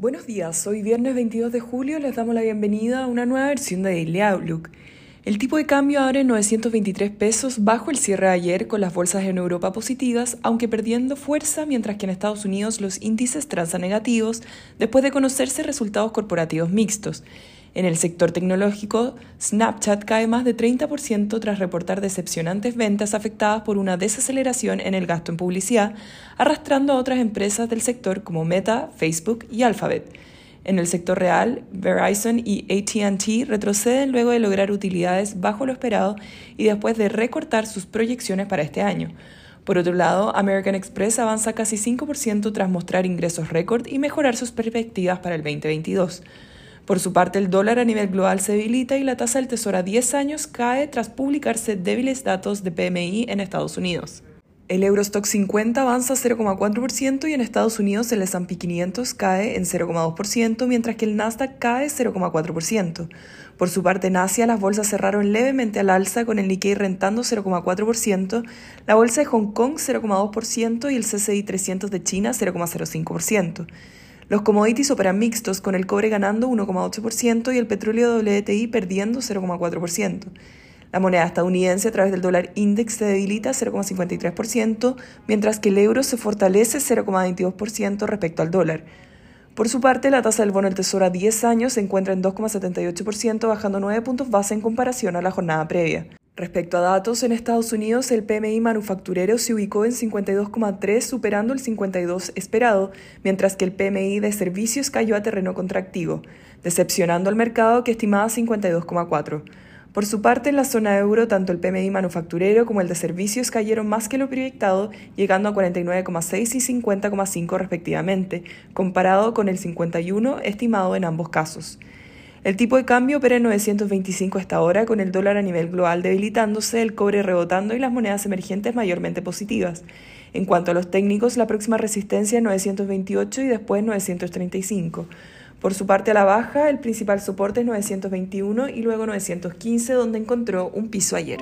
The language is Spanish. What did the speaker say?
Buenos días, hoy viernes 22 de julio les damos la bienvenida a una nueva versión de Daily Outlook. El tipo de cambio abre en 923 pesos bajo el cierre de ayer con las bolsas en Europa positivas, aunque perdiendo fuerza mientras que en Estados Unidos los índices transan negativos después de conocerse resultados corporativos mixtos. En el sector tecnológico, Snapchat cae más de 30% tras reportar decepcionantes ventas afectadas por una desaceleración en el gasto en publicidad, arrastrando a otras empresas del sector como Meta, Facebook y Alphabet. En el sector real, Verizon y ATT retroceden luego de lograr utilidades bajo lo esperado y después de recortar sus proyecciones para este año. Por otro lado, American Express avanza casi 5% tras mostrar ingresos récord y mejorar sus perspectivas para el 2022. Por su parte, el dólar a nivel global se debilita y la tasa del tesoro a 10 años cae tras publicarse débiles datos de PMI en Estados Unidos. El Eurostock 50 avanza 0,4% y en Estados Unidos el S&P 500 cae en 0,2%, mientras que el Nasdaq cae 0,4%. Por su parte, en Asia las bolsas cerraron levemente al alza con el Nikkei rentando 0,4%, la bolsa de Hong Kong 0,2% y el CCI 300 de China 0,05%. Los commodities operan mixtos, con el cobre ganando 1,8% y el petróleo WTI perdiendo 0,4%. La moneda estadounidense a través del dólar index se debilita 0,53%, mientras que el euro se fortalece 0,22% respecto al dólar. Por su parte, la tasa del bono del Tesoro a 10 años se encuentra en 2,78%, bajando 9 puntos base en comparación a la jornada previa. Respecto a datos, en Estados Unidos el PMI manufacturero se ubicó en 52,3 superando el 52 esperado, mientras que el PMI de servicios cayó a terreno contractivo, decepcionando al mercado que estimaba 52,4. Por su parte, en la zona euro, tanto el PMI manufacturero como el de servicios cayeron más que lo proyectado, llegando a 49,6 y 50,5 respectivamente, comparado con el 51 estimado en ambos casos. El tipo de cambio opera en 925 hasta ahora, con el dólar a nivel global debilitándose, el cobre rebotando y las monedas emergentes mayormente positivas. En cuanto a los técnicos, la próxima resistencia es 928 y después 935. Por su parte a la baja, el principal soporte es 921 y luego 915, donde encontró un piso ayer.